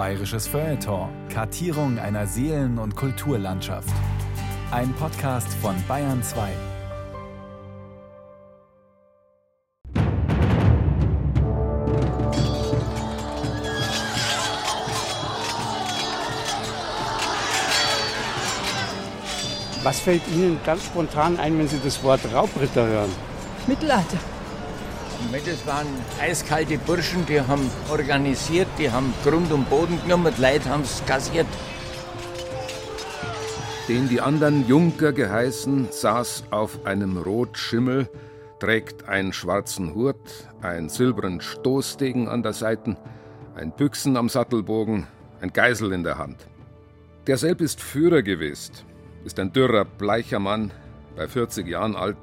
Bayerisches Feuilleton. Kartierung einer Seelen- und Kulturlandschaft. Ein Podcast von Bayern 2. Was fällt Ihnen ganz spontan ein, wenn Sie das Wort Raubritter hören? Mittelalter. Das waren eiskalte Burschen, die haben organisiert, die haben Grund und Boden genommen, die Leute haben es kassiert. Den die anderen Junker geheißen, saß auf einem Rotschimmel, trägt einen schwarzen Hut, einen silbernen Stoßdegen an der Seite, ein Büchsen am Sattelbogen, ein Geisel in der Hand. Derselb ist Führer gewesen, ist ein dürrer, bleicher Mann, bei 40 Jahren alt,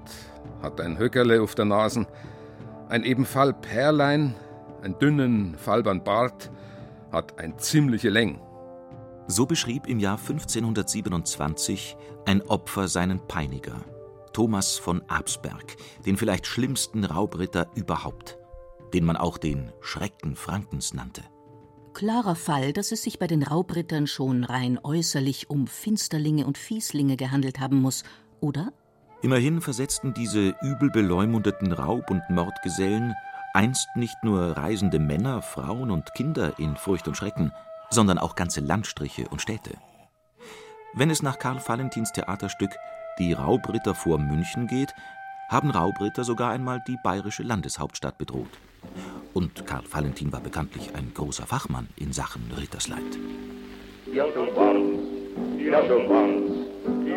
hat ein Höckerle auf der Nase, ein ebenfall Perlein, einen dünnen, falbern Bart, hat ein ziemliche Läng. So beschrieb im Jahr 1527 ein Opfer seinen Peiniger, Thomas von Absberg, den vielleicht schlimmsten Raubritter überhaupt, den man auch den Schrecken Frankens nannte. Klarer Fall, dass es sich bei den Raubrittern schon rein äußerlich um Finsterlinge und Fieslinge gehandelt haben muss, oder? Immerhin versetzten diese übel beleumundeten Raub- und Mordgesellen einst nicht nur reisende Männer, Frauen und Kinder in Furcht und Schrecken, sondern auch ganze Landstriche und Städte. Wenn es nach Karl Valentins Theaterstück Die Raubritter vor München geht, haben Raubritter sogar einmal die bayerische Landeshauptstadt bedroht. Und Karl Valentin war bekanntlich ein großer Fachmann in Sachen Rittersleid. Ja, so war's, ja, so war's,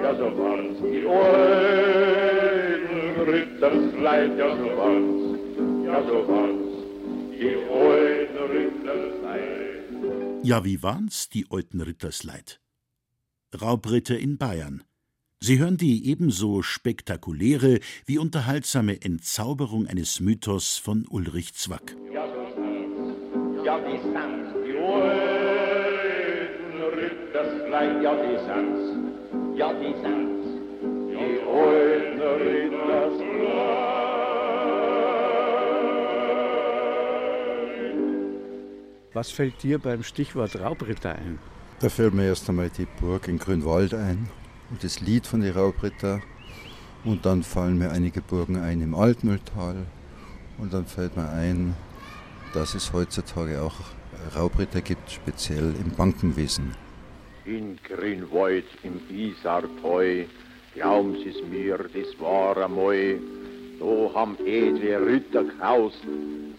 ja, so war's, die alten Rittersleid, ja, so war's, ja, so war's, die alten Rittersleid. Ja, wie waren's, die alten Rittersleid? Raubritter in Bayern. Sie hören die ebenso spektakuläre wie unterhaltsame Entzauberung eines Mythos von Ulrich Zwack. Ja, so sind's, ja, die sind's, die alten Rittersleid, ja, die sind's, ja, die sind's, die alten Rittersleid. Was fällt dir beim Stichwort Raubritter ein? Da fällt mir erst einmal die Burg in Grünwald ein und das Lied von den Raubritter. Und dann fallen mir einige Burgen ein im Altmühltal. Und dann fällt mir ein, dass es heutzutage auch Raubritter gibt, speziell im Bankenwesen. In Grünwald im Isartal, glauben Sie's mir, das war einmal, da haben edle Ritter gehaust,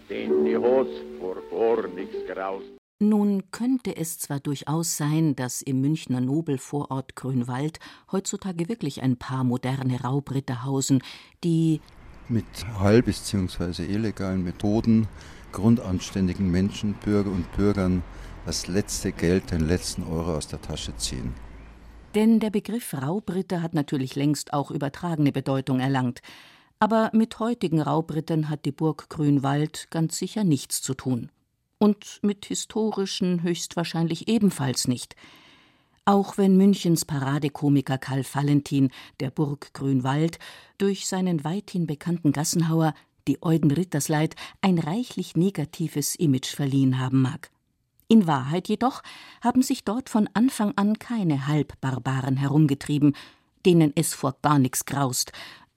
denn die hat's vor gar nichts graust. Nun könnte es zwar durchaus sein, dass im Münchner Nobelvorort Grünwald heutzutage wirklich ein paar moderne Raubritter hausen, die mit halb- bzw. illegalen Methoden grundanständigen Menschen, Bürger und Bürgern das letzte Geld, den letzten Euro aus der Tasche ziehen. Denn der Begriff Raubritter hat natürlich längst auch übertragene Bedeutung erlangt. Aber mit heutigen Raubrittern hat die Burg Grünwald ganz sicher nichts zu tun und mit historischen höchstwahrscheinlich ebenfalls nicht. Auch wenn Münchens Paradekomiker Karl Valentin der Burg Grünwald durch seinen weithin bekannten Gassenhauer die Euden Rittersleid ein reichlich negatives Image verliehen haben mag. In Wahrheit jedoch haben sich dort von Anfang an keine Halbbarbaren herumgetrieben, denen es vor gar nichts graust,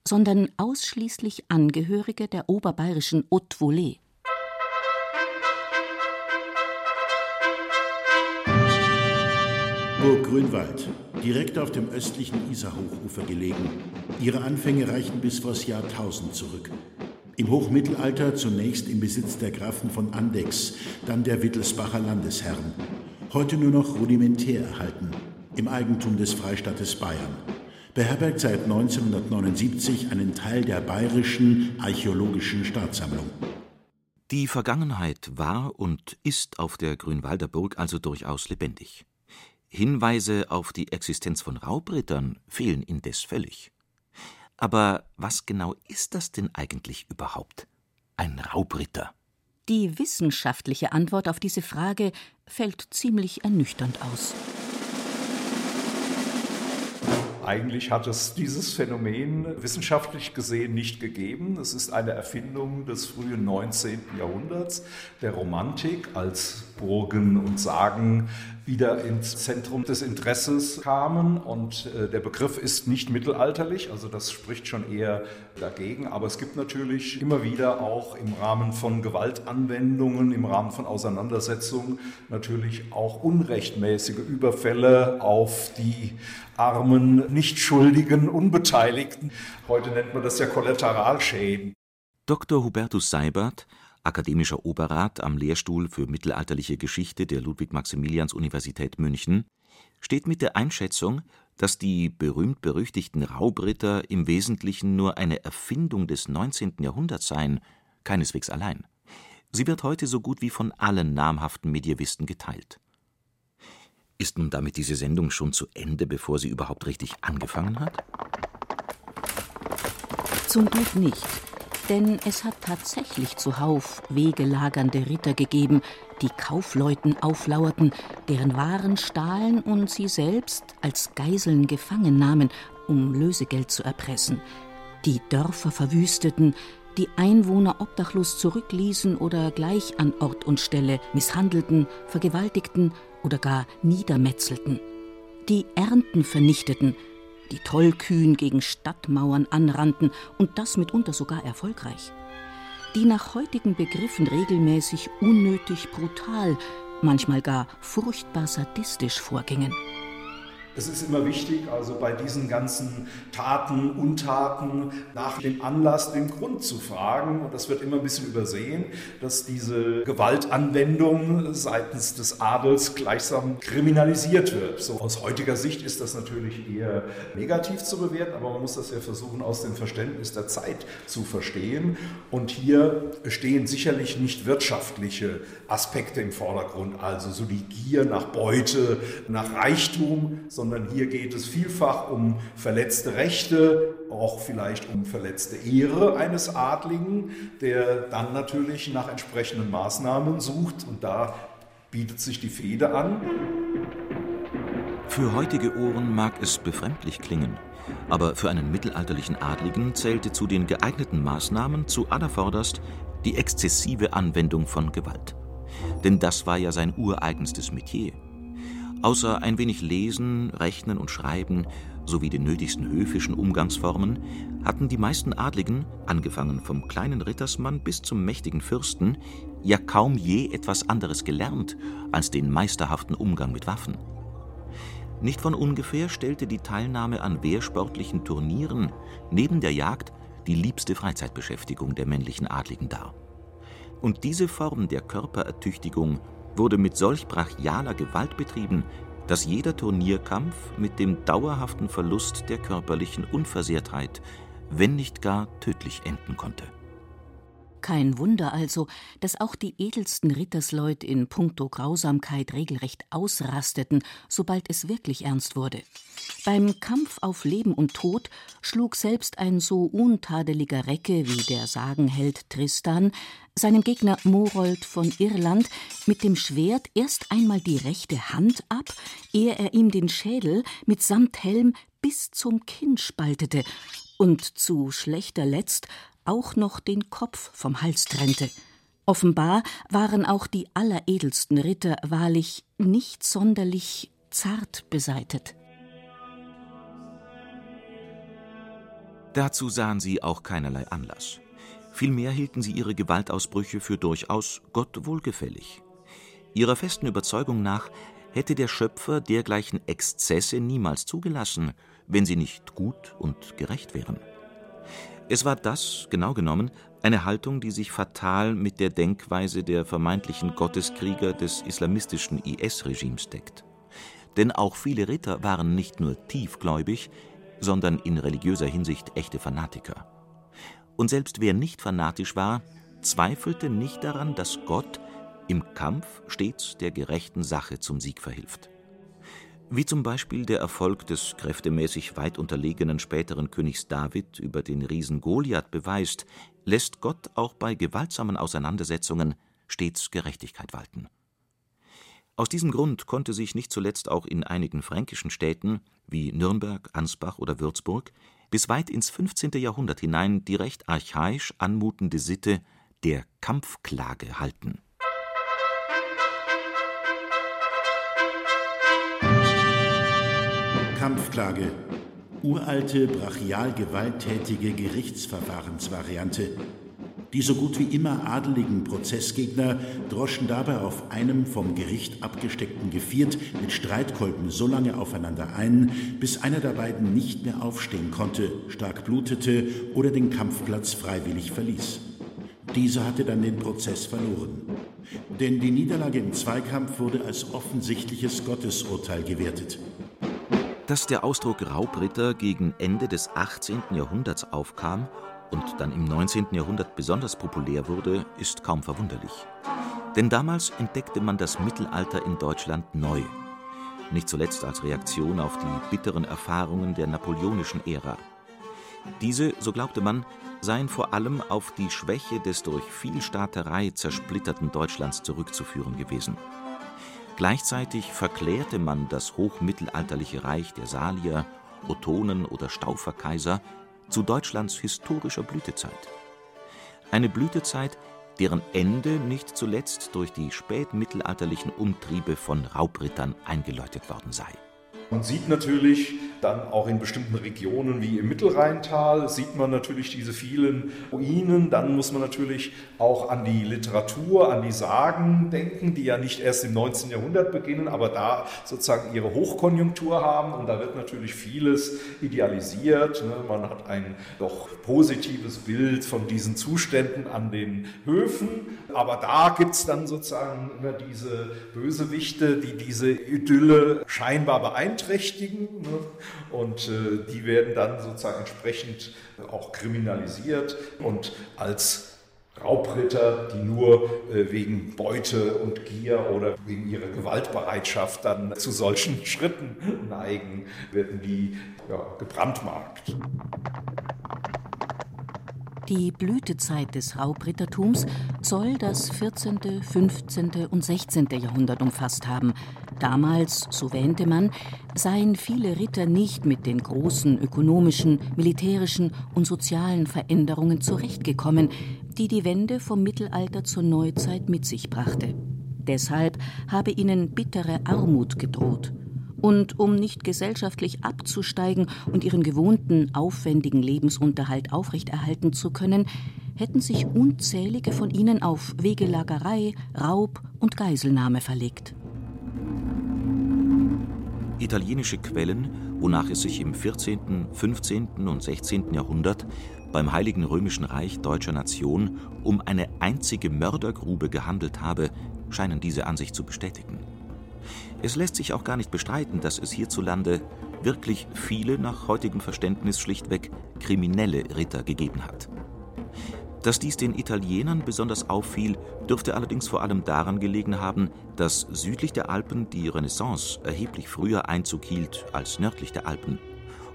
sondern ausschließlich Angehörige der oberbayerischen Haute Volée. Burg Grünwald, direkt auf dem östlichen Isarhochufer gelegen. Ihre Anfänge reichen bis vors Jahr 1000 zurück. Im Hochmittelalter zunächst im Besitz der Grafen von Andex, dann der Wittelsbacher Landesherren. Heute nur noch rudimentär erhalten, im Eigentum des Freistaates Bayern. Beherbergt seit 1979 einen Teil der Bayerischen Archäologischen Staatssammlung. Die Vergangenheit war und ist auf der Grünwalder Burg also durchaus lebendig. Hinweise auf die Existenz von Raubrittern fehlen indes völlig. Aber was genau ist das denn eigentlich überhaupt? Ein Raubritter? Die wissenschaftliche Antwort auf diese Frage fällt ziemlich ernüchternd aus. Eigentlich hat es dieses Phänomen wissenschaftlich gesehen nicht gegeben. Es ist eine Erfindung des frühen 19. Jahrhunderts, der Romantik als Burgen und Sagen wieder ins Zentrum des Interesses kamen. Und äh, der Begriff ist nicht mittelalterlich, also das spricht schon eher dagegen. Aber es gibt natürlich immer wieder auch im Rahmen von Gewaltanwendungen, im Rahmen von Auseinandersetzungen natürlich auch unrechtmäßige Überfälle auf die armen, nicht schuldigen, Unbeteiligten. Heute nennt man das ja Kollateralschäden. Dr. Hubertus Seibert akademischer Oberrat am Lehrstuhl für mittelalterliche Geschichte der Ludwig-Maximilians-Universität München, steht mit der Einschätzung, dass die berühmt-berüchtigten Raubritter im Wesentlichen nur eine Erfindung des 19. Jahrhunderts seien, keineswegs allein. Sie wird heute so gut wie von allen namhaften Medievisten geteilt. Ist nun damit diese Sendung schon zu Ende, bevor sie überhaupt richtig angefangen hat? Zum Glück nicht denn es hat tatsächlich zuhauf wegelagernde Ritter gegeben, die Kaufleuten auflauerten, deren Waren stahlen und sie selbst als Geiseln gefangen nahmen, um Lösegeld zu erpressen, die Dörfer verwüsteten, die Einwohner obdachlos zurückließen oder gleich an Ort und Stelle misshandelten, vergewaltigten oder gar niedermetzelten, die Ernten vernichteten, die tollkühn gegen Stadtmauern anrannten und das mitunter sogar erfolgreich, die nach heutigen Begriffen regelmäßig unnötig brutal, manchmal gar furchtbar sadistisch vorgingen. Es ist immer wichtig, also bei diesen ganzen Taten, Untaten nach dem Anlass, dem Grund zu fragen. Und das wird immer ein bisschen übersehen, dass diese Gewaltanwendung seitens des Adels gleichsam kriminalisiert wird. So aus heutiger Sicht ist das natürlich eher negativ zu bewerten, aber man muss das ja versuchen, aus dem Verständnis der Zeit zu verstehen. Und hier stehen sicherlich nicht wirtschaftliche Aspekte im Vordergrund, also so die Gier nach Beute, nach Reichtum, sondern sondern hier geht es vielfach um verletzte Rechte, auch vielleicht um verletzte Ehre eines Adligen, der dann natürlich nach entsprechenden Maßnahmen sucht und da bietet sich die Fehde an. Für heutige Ohren mag es befremdlich klingen, aber für einen mittelalterlichen Adligen zählte zu den geeigneten Maßnahmen zu allervorderst die exzessive Anwendung von Gewalt. Denn das war ja sein ureigenstes Metier. Außer ein wenig Lesen, Rechnen und Schreiben sowie den nötigsten höfischen Umgangsformen hatten die meisten Adligen, angefangen vom kleinen Rittersmann bis zum mächtigen Fürsten, ja kaum je etwas anderes gelernt als den meisterhaften Umgang mit Waffen. Nicht von ungefähr stellte die Teilnahme an wehrsportlichen Turnieren neben der Jagd die liebste Freizeitbeschäftigung der männlichen Adligen dar. Und diese Form der Körperertüchtigung wurde mit solch brachialer Gewalt betrieben, dass jeder Turnierkampf mit dem dauerhaften Verlust der körperlichen Unversehrtheit, wenn nicht gar tödlich enden konnte. Kein Wunder also, dass auch die edelsten Rittersleut in puncto Grausamkeit regelrecht ausrasteten, sobald es wirklich ernst wurde. Beim Kampf auf Leben und Tod schlug selbst ein so untadeliger Recke wie der Sagenheld Tristan seinem Gegner Morold von Irland mit dem Schwert erst einmal die rechte Hand ab, ehe er ihm den Schädel mitsamt Helm bis zum Kinn spaltete und zu schlechter Letzt auch noch den Kopf vom Hals trennte. Offenbar waren auch die alleredelsten Ritter wahrlich nicht sonderlich zart beseitet. Dazu sahen sie auch keinerlei Anlass. Vielmehr hielten sie ihre Gewaltausbrüche für durchaus Gott wohlgefällig. Ihrer festen Überzeugung nach hätte der Schöpfer dergleichen Exzesse niemals zugelassen, wenn sie nicht gut und gerecht wären. Es war das, genau genommen, eine Haltung, die sich fatal mit der Denkweise der vermeintlichen Gotteskrieger des islamistischen IS-Regimes deckt. Denn auch viele Ritter waren nicht nur tiefgläubig, sondern in religiöser Hinsicht echte Fanatiker. Und selbst wer nicht fanatisch war, zweifelte nicht daran, dass Gott im Kampf stets der gerechten Sache zum Sieg verhilft. Wie zum Beispiel der Erfolg des kräftemäßig weit unterlegenen späteren Königs David über den Riesen Goliath beweist, lässt Gott auch bei gewaltsamen Auseinandersetzungen stets Gerechtigkeit walten. Aus diesem Grund konnte sich nicht zuletzt auch in einigen fränkischen Städten wie Nürnberg, Ansbach oder Würzburg bis weit ins 15. Jahrhundert hinein die recht archaisch anmutende Sitte der Kampfklage halten Kampfklage. Uralte, brachial gewalttätige Gerichtsverfahrensvariante. Die so gut wie immer adeligen Prozessgegner droschen dabei auf einem vom Gericht abgesteckten Geviert mit Streitkolben so lange aufeinander ein, bis einer der beiden nicht mehr aufstehen konnte, stark blutete oder den Kampfplatz freiwillig verließ. Dieser hatte dann den Prozess verloren. Denn die Niederlage im Zweikampf wurde als offensichtliches Gottesurteil gewertet. Dass der Ausdruck Raubritter gegen Ende des 18. Jahrhunderts aufkam und dann im 19. Jahrhundert besonders populär wurde, ist kaum verwunderlich. Denn damals entdeckte man das Mittelalter in Deutschland neu. Nicht zuletzt als Reaktion auf die bitteren Erfahrungen der napoleonischen Ära. Diese, so glaubte man, seien vor allem auf die Schwäche des durch Vielstaaterei zersplitterten Deutschlands zurückzuführen gewesen. Gleichzeitig verklärte man das hochmittelalterliche Reich der Salier, Ottonen oder Stauferkaiser zu Deutschlands historischer Blütezeit. Eine Blütezeit, deren Ende nicht zuletzt durch die spätmittelalterlichen Umtriebe von Raubrittern eingeläutet worden sei. Man sieht natürlich dann auch in bestimmten Regionen wie im Mittelrheintal, sieht man natürlich diese vielen Ruinen. Dann muss man natürlich auch an die Literatur, an die Sagen denken, die ja nicht erst im 19. Jahrhundert beginnen, aber da sozusagen ihre Hochkonjunktur haben. Und da wird natürlich vieles idealisiert. Ne? Man hat ein doch positives Bild von diesen Zuständen an den Höfen. Aber da gibt es dann sozusagen immer diese Bösewichte, die diese Idylle scheinbar beeinträchtigen. Ne? Und äh, die werden dann sozusagen entsprechend auch kriminalisiert und als Raubritter, die nur äh, wegen Beute und Gier oder wegen ihrer Gewaltbereitschaft dann zu solchen Schritten neigen, werden die ja, gebrandmarkt. Die Blütezeit des Raubrittertums soll das 14., 15. und 16. Jahrhundert umfasst haben. Damals, so wähnte man, seien viele Ritter nicht mit den großen ökonomischen, militärischen und sozialen Veränderungen zurechtgekommen, die die Wende vom Mittelalter zur Neuzeit mit sich brachte. Deshalb habe ihnen bittere Armut gedroht. Und um nicht gesellschaftlich abzusteigen und ihren gewohnten, aufwendigen Lebensunterhalt aufrechterhalten zu können, hätten sich unzählige von ihnen auf Wegelagerei, Raub und Geiselnahme verlegt. Italienische Quellen, wonach es sich im 14., 15. und 16. Jahrhundert beim Heiligen Römischen Reich deutscher Nation um eine einzige Mördergrube gehandelt habe, scheinen diese Ansicht zu bestätigen. Es lässt sich auch gar nicht bestreiten, dass es hierzulande wirklich viele nach heutigem Verständnis schlichtweg kriminelle Ritter gegeben hat. Dass dies den Italienern besonders auffiel, dürfte allerdings vor allem daran gelegen haben, dass südlich der Alpen die Renaissance erheblich früher Einzug hielt als nördlich der Alpen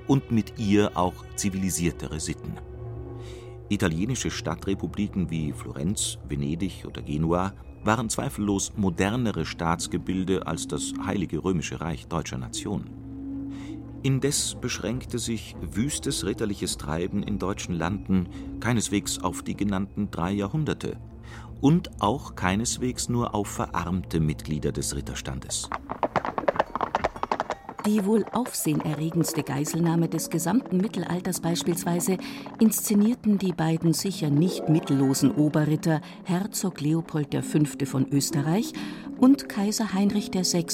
und mit ihr auch zivilisiertere Sitten. Italienische Stadtrepubliken wie Florenz, Venedig oder Genua waren zweifellos modernere Staatsgebilde als das Heilige Römische Reich deutscher Nation. Indes beschränkte sich wüstes ritterliches Treiben in deutschen Landen keineswegs auf die genannten drei Jahrhunderte und auch keineswegs nur auf verarmte Mitglieder des Ritterstandes. Die wohl aufsehenerregendste Geiselnahme des gesamten Mittelalters beispielsweise inszenierten die beiden sicher nicht mittellosen Oberritter Herzog Leopold V. von Österreich und Kaiser Heinrich VI.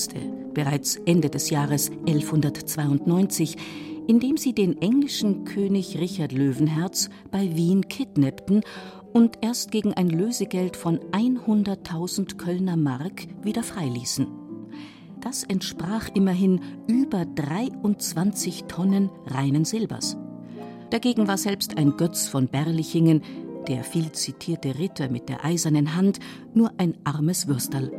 bereits Ende des Jahres 1192, indem sie den englischen König Richard Löwenherz bei Wien kidnappten und erst gegen ein Lösegeld von 100.000 Kölner Mark wieder freiließen. Das entsprach immerhin über 23 Tonnen reinen Silbers. Dagegen war selbst ein Götz von Berlichingen, der viel zitierte Ritter mit der eisernen Hand, nur ein armes Würsterl.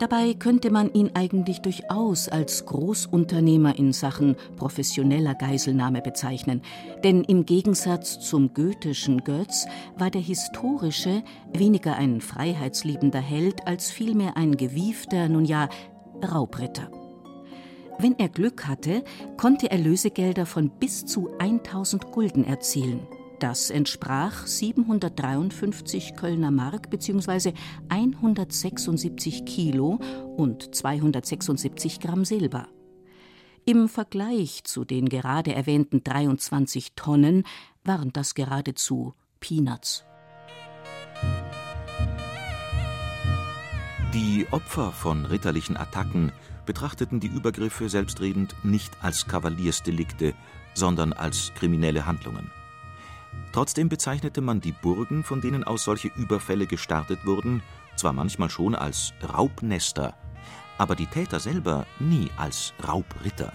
Dabei könnte man ihn eigentlich durchaus als Großunternehmer in Sachen professioneller Geiselnahme bezeichnen, denn im Gegensatz zum goethischen Götz war der historische weniger ein freiheitsliebender Held als vielmehr ein gewiefter, nun ja Raubritter. Wenn er Glück hatte, konnte er Lösegelder von bis zu 1000 Gulden erzielen. Das entsprach 753 Kölner Mark bzw. 176 Kilo und 276 Gramm Silber. Im Vergleich zu den gerade erwähnten 23 Tonnen waren das geradezu Peanuts. Die Opfer von ritterlichen Attacken betrachteten die Übergriffe selbstredend nicht als Kavaliersdelikte, sondern als kriminelle Handlungen. Trotzdem bezeichnete man die Burgen, von denen aus solche Überfälle gestartet wurden, zwar manchmal schon als Raubnester, aber die Täter selber nie als Raubritter,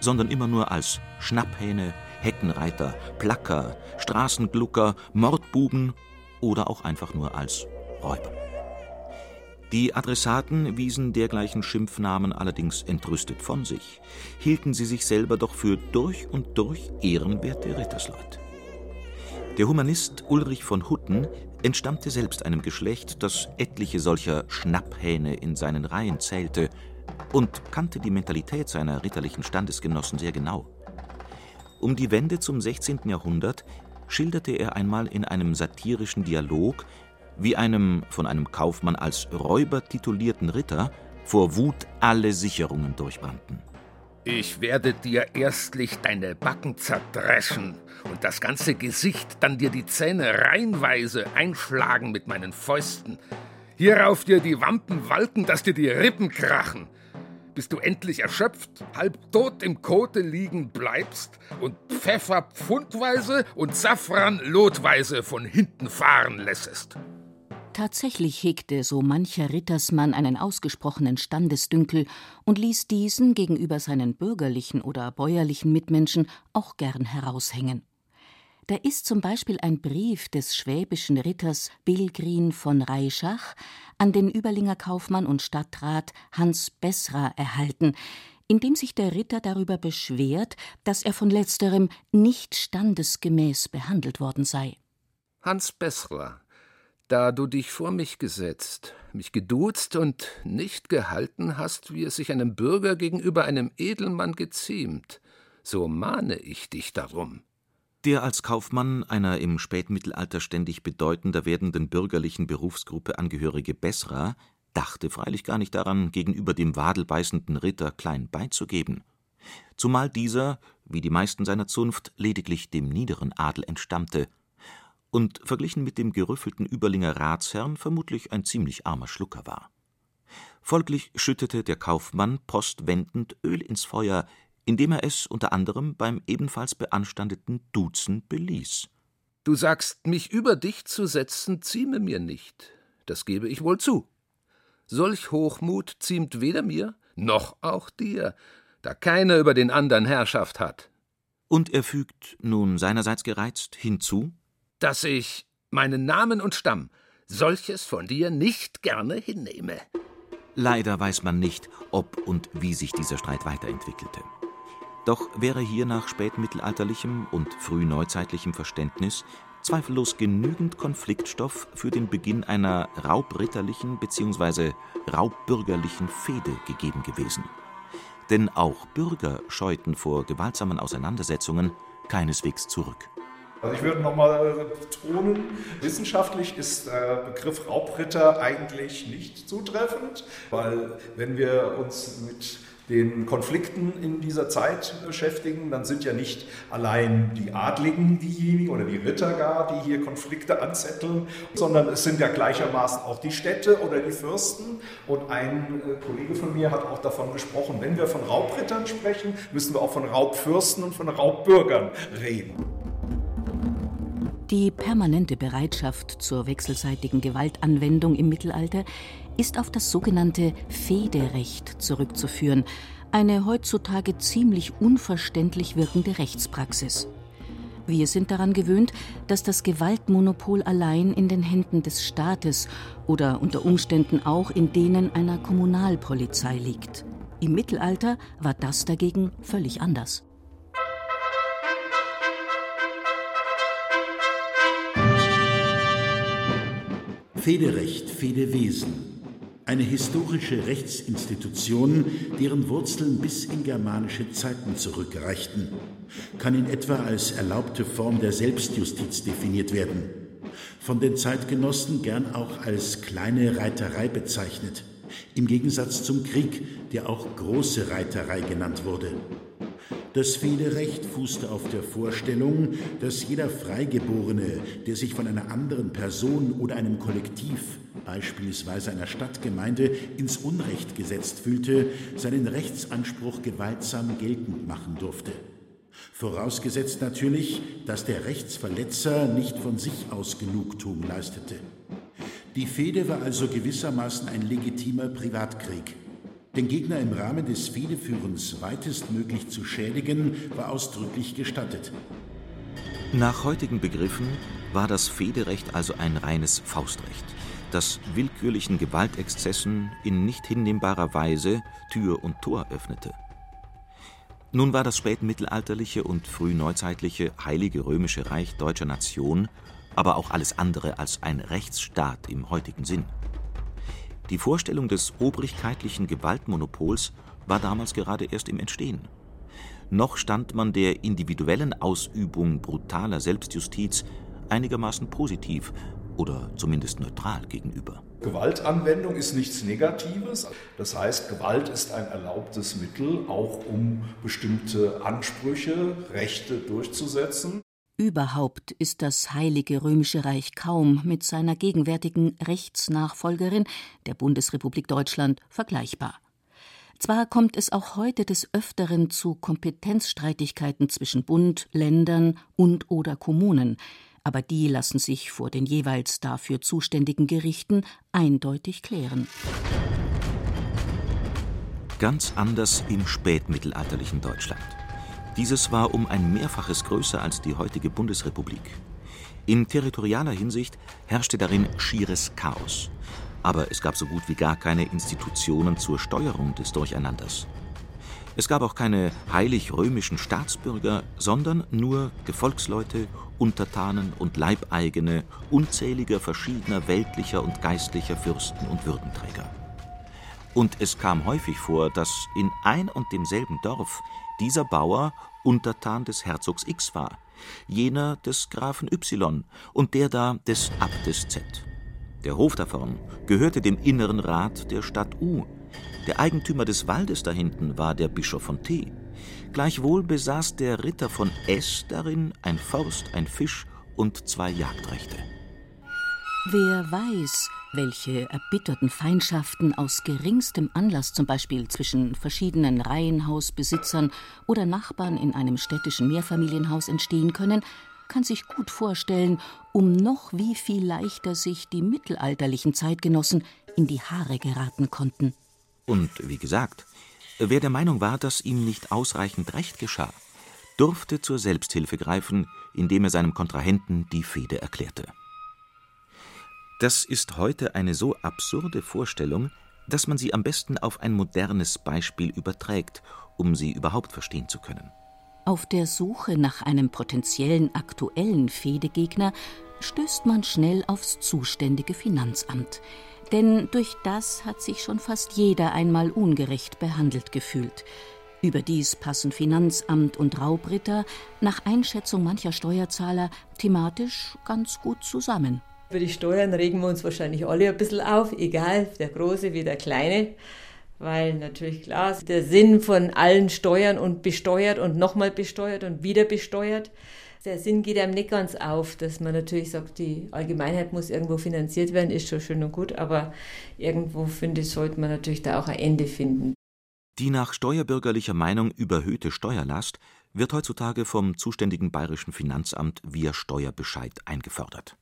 sondern immer nur als Schnapphähne, Heckenreiter, Placker, Straßenglucker, Mordbuben oder auch einfach nur als Räuber. Die Adressaten wiesen dergleichen Schimpfnamen allerdings entrüstet von sich, hielten sie sich selber doch für durch und durch ehrenwerte Rittersleute. Der Humanist Ulrich von Hutten entstammte selbst einem Geschlecht, das etliche solcher Schnapphähne in seinen Reihen zählte und kannte die Mentalität seiner ritterlichen Standesgenossen sehr genau. Um die Wende zum 16. Jahrhundert schilderte er einmal in einem satirischen Dialog wie einem von einem Kaufmann als Räuber titulierten Ritter vor Wut alle Sicherungen durchbrannten. Ich werde dir erstlich deine Backen zerdreschen und das ganze Gesicht, dann dir die Zähne reihenweise einschlagen mit meinen Fäusten. Hierauf dir die Wampen walten, dass dir die Rippen krachen. Bis du endlich erschöpft, halb tot im Kote liegen bleibst und Pfeffer pfundweise und Safran lotweise von hinten fahren lässest. Tatsächlich hegte so mancher Rittersmann einen ausgesprochenen Standesdünkel und ließ diesen gegenüber seinen bürgerlichen oder bäuerlichen Mitmenschen auch gern heraushängen. Da ist zum Beispiel ein Brief des schwäbischen Ritters Bilgrin von Reischach an den Überlinger Kaufmann und Stadtrat Hans Bessra erhalten, in dem sich der Ritter darüber beschwert, dass er von letzterem nicht standesgemäß behandelt worden sei. Hans Bessra, da du dich vor mich gesetzt, mich geduzt und nicht gehalten hast, wie es sich einem Bürger gegenüber einem Edelmann geziemt, so mahne ich dich darum. Der als Kaufmann einer im Spätmittelalter ständig bedeutender werdenden bürgerlichen Berufsgruppe angehörige Bessra dachte freilich gar nicht daran, gegenüber dem wadelbeißenden Ritter klein beizugeben. Zumal dieser, wie die meisten seiner Zunft, lediglich dem niederen Adel entstammte und verglichen mit dem gerüffelten Überlinger Ratsherrn vermutlich ein ziemlich armer Schlucker war. Folglich schüttete der Kaufmann postwendend Öl ins Feuer, indem er es unter anderem beim ebenfalls beanstandeten Duzen beließ. Du sagst, mich über dich zu setzen, zieme mir nicht. Das gebe ich wohl zu. Solch Hochmut ziemt weder mir noch auch dir, da keiner über den andern Herrschaft hat. Und er fügt, nun seinerseits gereizt, hinzu dass ich meinen Namen und Stamm solches von dir nicht gerne hinnehme. Leider weiß man nicht, ob und wie sich dieser Streit weiterentwickelte. Doch wäre hier nach spätmittelalterlichem und frühneuzeitlichem Verständnis zweifellos genügend Konfliktstoff für den Beginn einer raubritterlichen bzw. raubbürgerlichen Fehde gegeben gewesen. Denn auch Bürger scheuten vor gewaltsamen Auseinandersetzungen keineswegs zurück. Also ich würde nochmal betonen, wissenschaftlich ist der Begriff Raubritter eigentlich nicht zutreffend, weil wenn wir uns mit den Konflikten in dieser Zeit beschäftigen, dann sind ja nicht allein die Adligen diejenigen oder die Ritter gar, die hier Konflikte anzetteln, sondern es sind ja gleichermaßen auch die Städte oder die Fürsten. Und ein äh, Kollege von mir hat auch davon gesprochen, wenn wir von Raubrittern sprechen, müssen wir auch von Raubfürsten und von Raubbürgern reden. Die permanente Bereitschaft zur wechselseitigen Gewaltanwendung im Mittelalter ist auf das sogenannte Fehderecht zurückzuführen, eine heutzutage ziemlich unverständlich wirkende Rechtspraxis. Wir sind daran gewöhnt, dass das Gewaltmonopol allein in den Händen des Staates oder unter Umständen auch in denen einer Kommunalpolizei liegt. Im Mittelalter war das dagegen völlig anders. Federecht, Fedewesen. Eine historische Rechtsinstitution, deren Wurzeln bis in germanische Zeiten zurückreichten, kann in etwa als erlaubte Form der Selbstjustiz definiert werden. Von den Zeitgenossen gern auch als kleine Reiterei bezeichnet. Im Gegensatz zum Krieg, der auch große Reiterei genannt wurde. Das Fehderecht fußte auf der Vorstellung, dass jeder Freigeborene, der sich von einer anderen Person oder einem Kollektiv, beispielsweise einer Stadtgemeinde, ins Unrecht gesetzt fühlte, seinen Rechtsanspruch gewaltsam geltend machen durfte. Vorausgesetzt natürlich, dass der Rechtsverletzer nicht von sich aus Genugtuung leistete. Die Fehde war also gewissermaßen ein legitimer Privatkrieg. Den Gegner im Rahmen des Fehdeführens weitestmöglich zu schädigen, war ausdrücklich gestattet. Nach heutigen Begriffen war das Fehderecht also ein reines Faustrecht, das willkürlichen Gewaltexzessen in nicht hinnehmbarer Weise Tür und Tor öffnete. Nun war das spätmittelalterliche und frühneuzeitliche Heilige Römische Reich deutscher Nation aber auch alles andere als ein Rechtsstaat im heutigen Sinn. Die Vorstellung des obrigkeitlichen Gewaltmonopols war damals gerade erst im Entstehen. Noch stand man der individuellen Ausübung brutaler Selbstjustiz einigermaßen positiv oder zumindest neutral gegenüber. Gewaltanwendung ist nichts Negatives. Das heißt, Gewalt ist ein erlaubtes Mittel, auch um bestimmte Ansprüche, Rechte durchzusetzen. Überhaupt ist das Heilige Römische Reich kaum mit seiner gegenwärtigen Rechtsnachfolgerin, der Bundesrepublik Deutschland, vergleichbar. Zwar kommt es auch heute des Öfteren zu Kompetenzstreitigkeiten zwischen Bund, Ländern und oder Kommunen, aber die lassen sich vor den jeweils dafür zuständigen Gerichten eindeutig klären. Ganz anders im spätmittelalterlichen Deutschland. Dieses war um ein Mehrfaches größer als die heutige Bundesrepublik. In territorialer Hinsicht herrschte darin schieres Chaos. Aber es gab so gut wie gar keine Institutionen zur Steuerung des Durcheinanders. Es gab auch keine heilig-römischen Staatsbürger, sondern nur Gefolgsleute, Untertanen und Leibeigene unzähliger verschiedener weltlicher und geistlicher Fürsten und Würdenträger. Und es kam häufig vor, dass in ein und demselben Dorf dieser Bauer Untertan des Herzogs X war, jener des Grafen Y und der da des Abtes Z. Der Hof davon gehörte dem Inneren Rat der Stadt U. Der Eigentümer des Waldes da hinten war der Bischof von T. Gleichwohl besaß der Ritter von S darin ein Forst, ein Fisch und zwei Jagdrechte. Wer weiß, welche erbitterten Feindschaften aus geringstem Anlass zum Beispiel zwischen verschiedenen Reihenhausbesitzern oder Nachbarn in einem städtischen Mehrfamilienhaus entstehen können, kann sich gut vorstellen, um noch wie viel leichter sich die mittelalterlichen Zeitgenossen in die Haare geraten konnten. Und wie gesagt, wer der Meinung war, dass ihm nicht ausreichend Recht geschah, durfte zur Selbsthilfe greifen, indem er seinem Kontrahenten die Fehde erklärte. Das ist heute eine so absurde Vorstellung, dass man sie am besten auf ein modernes Beispiel überträgt, um sie überhaupt verstehen zu können. Auf der Suche nach einem potenziellen aktuellen Fehdegegner stößt man schnell aufs zuständige Finanzamt. Denn durch das hat sich schon fast jeder einmal ungerecht behandelt gefühlt. Überdies passen Finanzamt und Raubritter nach Einschätzung mancher Steuerzahler thematisch ganz gut zusammen. Über die Steuern regen wir uns wahrscheinlich alle ein bisschen auf, egal der Große wie der Kleine. Weil natürlich klar, der Sinn von allen Steuern und besteuert und nochmal besteuert und wieder besteuert, der Sinn geht einem nicht ganz auf, dass man natürlich sagt, die Allgemeinheit muss irgendwo finanziert werden, ist schon schön und gut, aber irgendwo finde ich, sollte man natürlich da auch ein Ende finden. Die nach steuerbürgerlicher Meinung überhöhte Steuerlast wird heutzutage vom zuständigen bayerischen Finanzamt via Steuerbescheid eingefordert.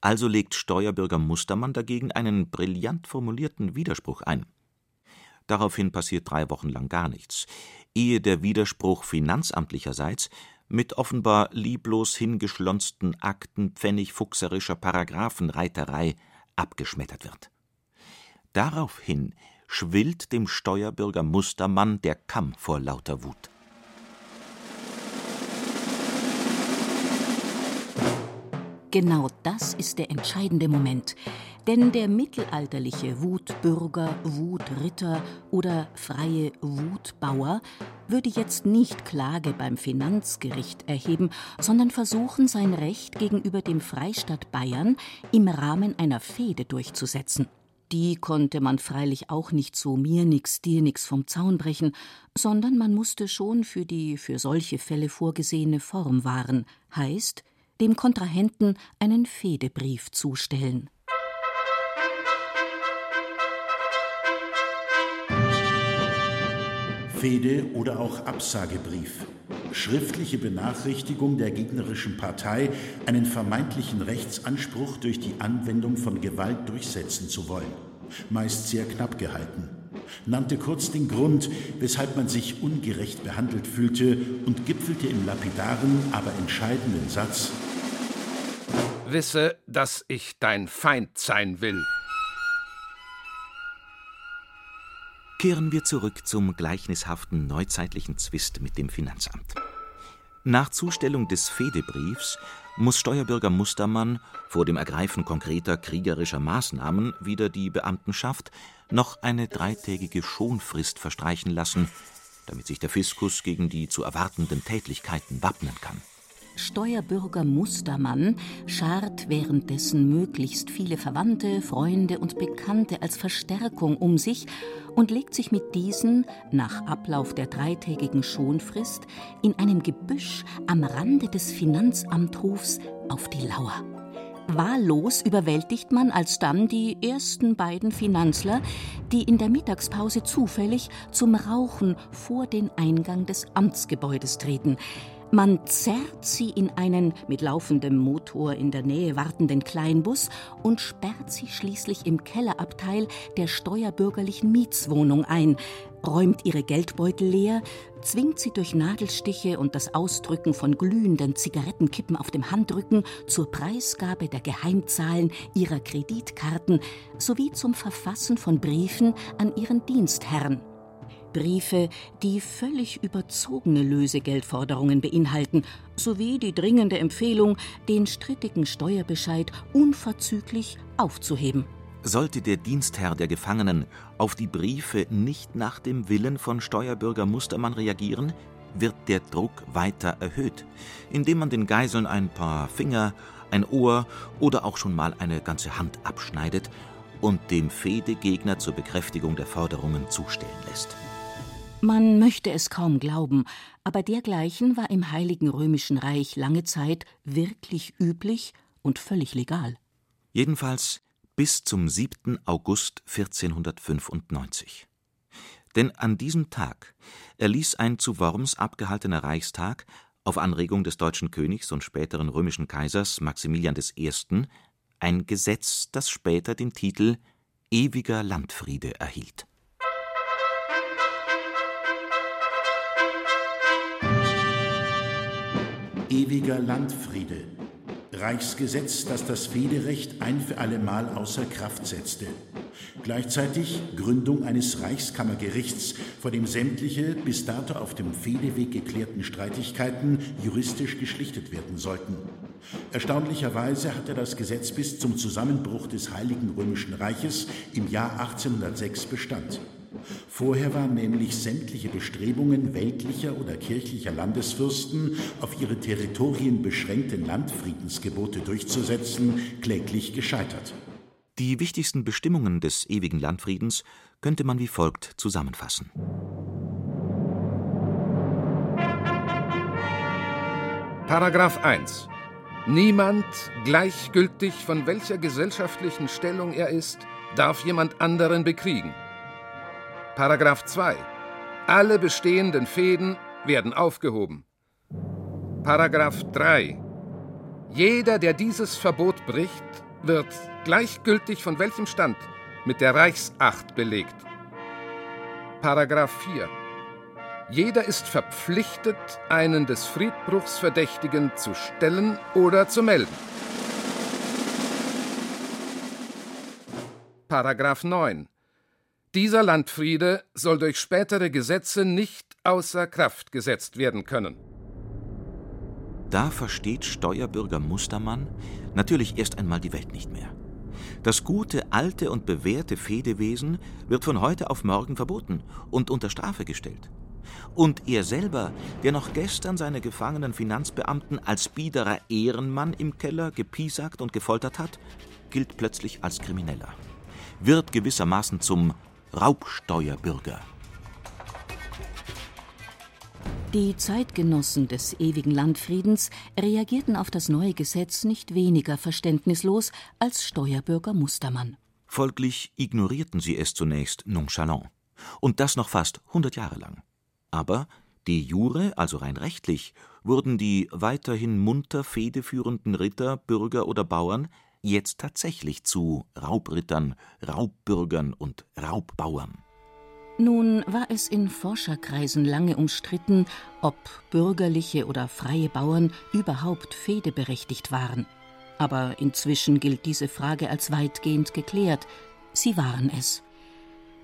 Also legt Steuerbürger Mustermann dagegen einen brillant formulierten Widerspruch ein. Daraufhin passiert drei Wochen lang gar nichts, ehe der Widerspruch finanzamtlicherseits mit offenbar lieblos hingeschlonzten Akten pfennigfuchserischer Paragraphenreiterei abgeschmettert wird. Daraufhin schwillt dem Steuerbürger Mustermann der Kamm vor lauter Wut. Genau das ist der entscheidende Moment. Denn der mittelalterliche Wutbürger, Wutritter oder freie Wutbauer würde jetzt nicht Klage beim Finanzgericht erheben, sondern versuchen, sein Recht gegenüber dem Freistaat Bayern im Rahmen einer Fehde durchzusetzen. Die konnte man freilich auch nicht so mir nix, dir nix vom Zaun brechen, sondern man musste schon für die für solche Fälle vorgesehene Form wahren, heißt, dem Kontrahenten einen Fehdebrief zustellen. Fehde oder auch Absagebrief. Schriftliche Benachrichtigung der gegnerischen Partei, einen vermeintlichen Rechtsanspruch durch die Anwendung von Gewalt durchsetzen zu wollen. Meist sehr knapp gehalten. Nannte kurz den Grund, weshalb man sich ungerecht behandelt fühlte und gipfelte im lapidaren, aber entscheidenden Satz Wisse, dass ich dein Feind sein will. Kehren wir zurück zum gleichnishaften neuzeitlichen Zwist mit dem Finanzamt. Nach Zustellung des Fehdebriefs muss Steuerbürger Mustermann vor dem Ergreifen konkreter kriegerischer Maßnahmen wider die Beamtenschaft noch eine dreitägige Schonfrist verstreichen lassen, damit sich der Fiskus gegen die zu erwartenden Tätlichkeiten wappnen kann. Steuerbürger Mustermann schart währenddessen möglichst viele Verwandte, Freunde und Bekannte als Verstärkung um sich und legt sich mit diesen, nach Ablauf der dreitägigen Schonfrist, in einem Gebüsch am Rande des Finanzamthofs auf die Lauer. Wahllos überwältigt man alsdann die ersten beiden Finanzler, die in der Mittagspause zufällig zum Rauchen vor den Eingang des Amtsgebäudes treten. Man zerrt sie in einen mit laufendem Motor in der Nähe wartenden Kleinbus und sperrt sie schließlich im Kellerabteil der steuerbürgerlichen Mietswohnung ein, räumt ihre Geldbeutel leer, zwingt sie durch Nadelstiche und das Ausdrücken von glühenden Zigarettenkippen auf dem Handrücken zur Preisgabe der Geheimzahlen ihrer Kreditkarten sowie zum Verfassen von Briefen an ihren Dienstherrn. Briefe, die völlig überzogene Lösegeldforderungen beinhalten, sowie die dringende Empfehlung, den strittigen Steuerbescheid unverzüglich aufzuheben. Sollte der Dienstherr der Gefangenen auf die Briefe nicht nach dem Willen von Steuerbürger Mustermann reagieren, wird der Druck weiter erhöht, indem man den Geiseln ein paar Finger, ein Ohr oder auch schon mal eine ganze Hand abschneidet und dem Fehde-Gegner zur Bekräftigung der Forderungen zustellen lässt. Man möchte es kaum glauben, aber dergleichen war im Heiligen Römischen Reich lange Zeit wirklich üblich und völlig legal. Jedenfalls bis zum 7. August 1495. Denn an diesem Tag erließ ein zu Worms abgehaltener Reichstag auf Anregung des deutschen Königs und späteren römischen Kaisers Maximilian I. ein Gesetz, das später den Titel Ewiger Landfriede erhielt. Ewiger Landfriede. Reichsgesetz, das das Fehderecht ein für allemal außer Kraft setzte. Gleichzeitig Gründung eines Reichskammergerichts, vor dem sämtliche bis dato auf dem Fehdeweg geklärten Streitigkeiten juristisch geschlichtet werden sollten. Erstaunlicherweise hatte das Gesetz bis zum Zusammenbruch des Heiligen Römischen Reiches im Jahr 1806 Bestand. Vorher waren nämlich sämtliche Bestrebungen weltlicher oder kirchlicher Landesfürsten, auf ihre Territorien beschränkte Landfriedensgebote durchzusetzen, kläglich gescheitert. Die wichtigsten Bestimmungen des ewigen Landfriedens könnte man wie folgt zusammenfassen. Paragraph 1. Niemand, gleichgültig von welcher gesellschaftlichen Stellung er ist, darf jemand anderen bekriegen. Paragraph 2. Alle bestehenden Fäden werden aufgehoben. Paragraph 3. Jeder, der dieses Verbot bricht, wird, gleichgültig von welchem Stand, mit der Reichsacht belegt. Paragraph 4. Jeder ist verpflichtet, einen des Friedbruchs Verdächtigen zu stellen oder zu melden. Paragraph 9. Dieser Landfriede soll durch spätere Gesetze nicht außer Kraft gesetzt werden können. Da versteht Steuerbürger Mustermann natürlich erst einmal die Welt nicht mehr. Das gute, alte und bewährte Fedewesen wird von heute auf morgen verboten und unter Strafe gestellt. Und er selber, der noch gestern seine gefangenen Finanzbeamten als biederer Ehrenmann im Keller gepiesackt und gefoltert hat, gilt plötzlich als Krimineller. wird gewissermaßen zum Raubsteuerbürger. Die Zeitgenossen des ewigen Landfriedens reagierten auf das neue Gesetz nicht weniger verständnislos als Steuerbürger Mustermann. Folglich ignorierten sie es zunächst nonchalant. Und das noch fast 100 Jahre lang. Aber de jure, also rein rechtlich, wurden die weiterhin munter fehdeführenden Ritter, Bürger oder Bauern jetzt tatsächlich zu Raubrittern, Raubbürgern und Raubbauern. Nun war es in Forscherkreisen lange umstritten, ob bürgerliche oder freie Bauern überhaupt fehdeberechtigt waren. Aber inzwischen gilt diese Frage als weitgehend geklärt. Sie waren es.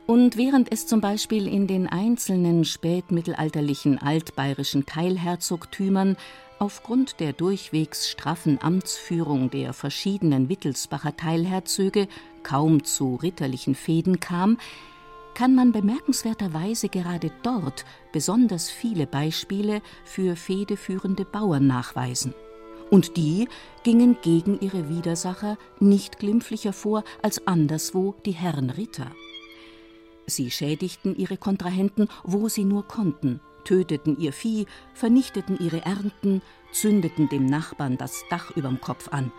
Und während es zum Beispiel in den einzelnen spätmittelalterlichen altbayerischen Teilherzogtümern aufgrund der durchwegs straffen Amtsführung der verschiedenen Wittelsbacher Teilherzöge kaum zu ritterlichen Fehden kam, kann man bemerkenswerterweise gerade dort besonders viele Beispiele für fehdeführende Bauern nachweisen. Und die gingen gegen ihre Widersacher nicht glimpflicher vor als anderswo die Herren Ritter. Sie schädigten ihre Kontrahenten, wo sie nur konnten, töteten ihr Vieh, vernichteten ihre Ernten, zündeten dem Nachbarn das Dach überm Kopf an.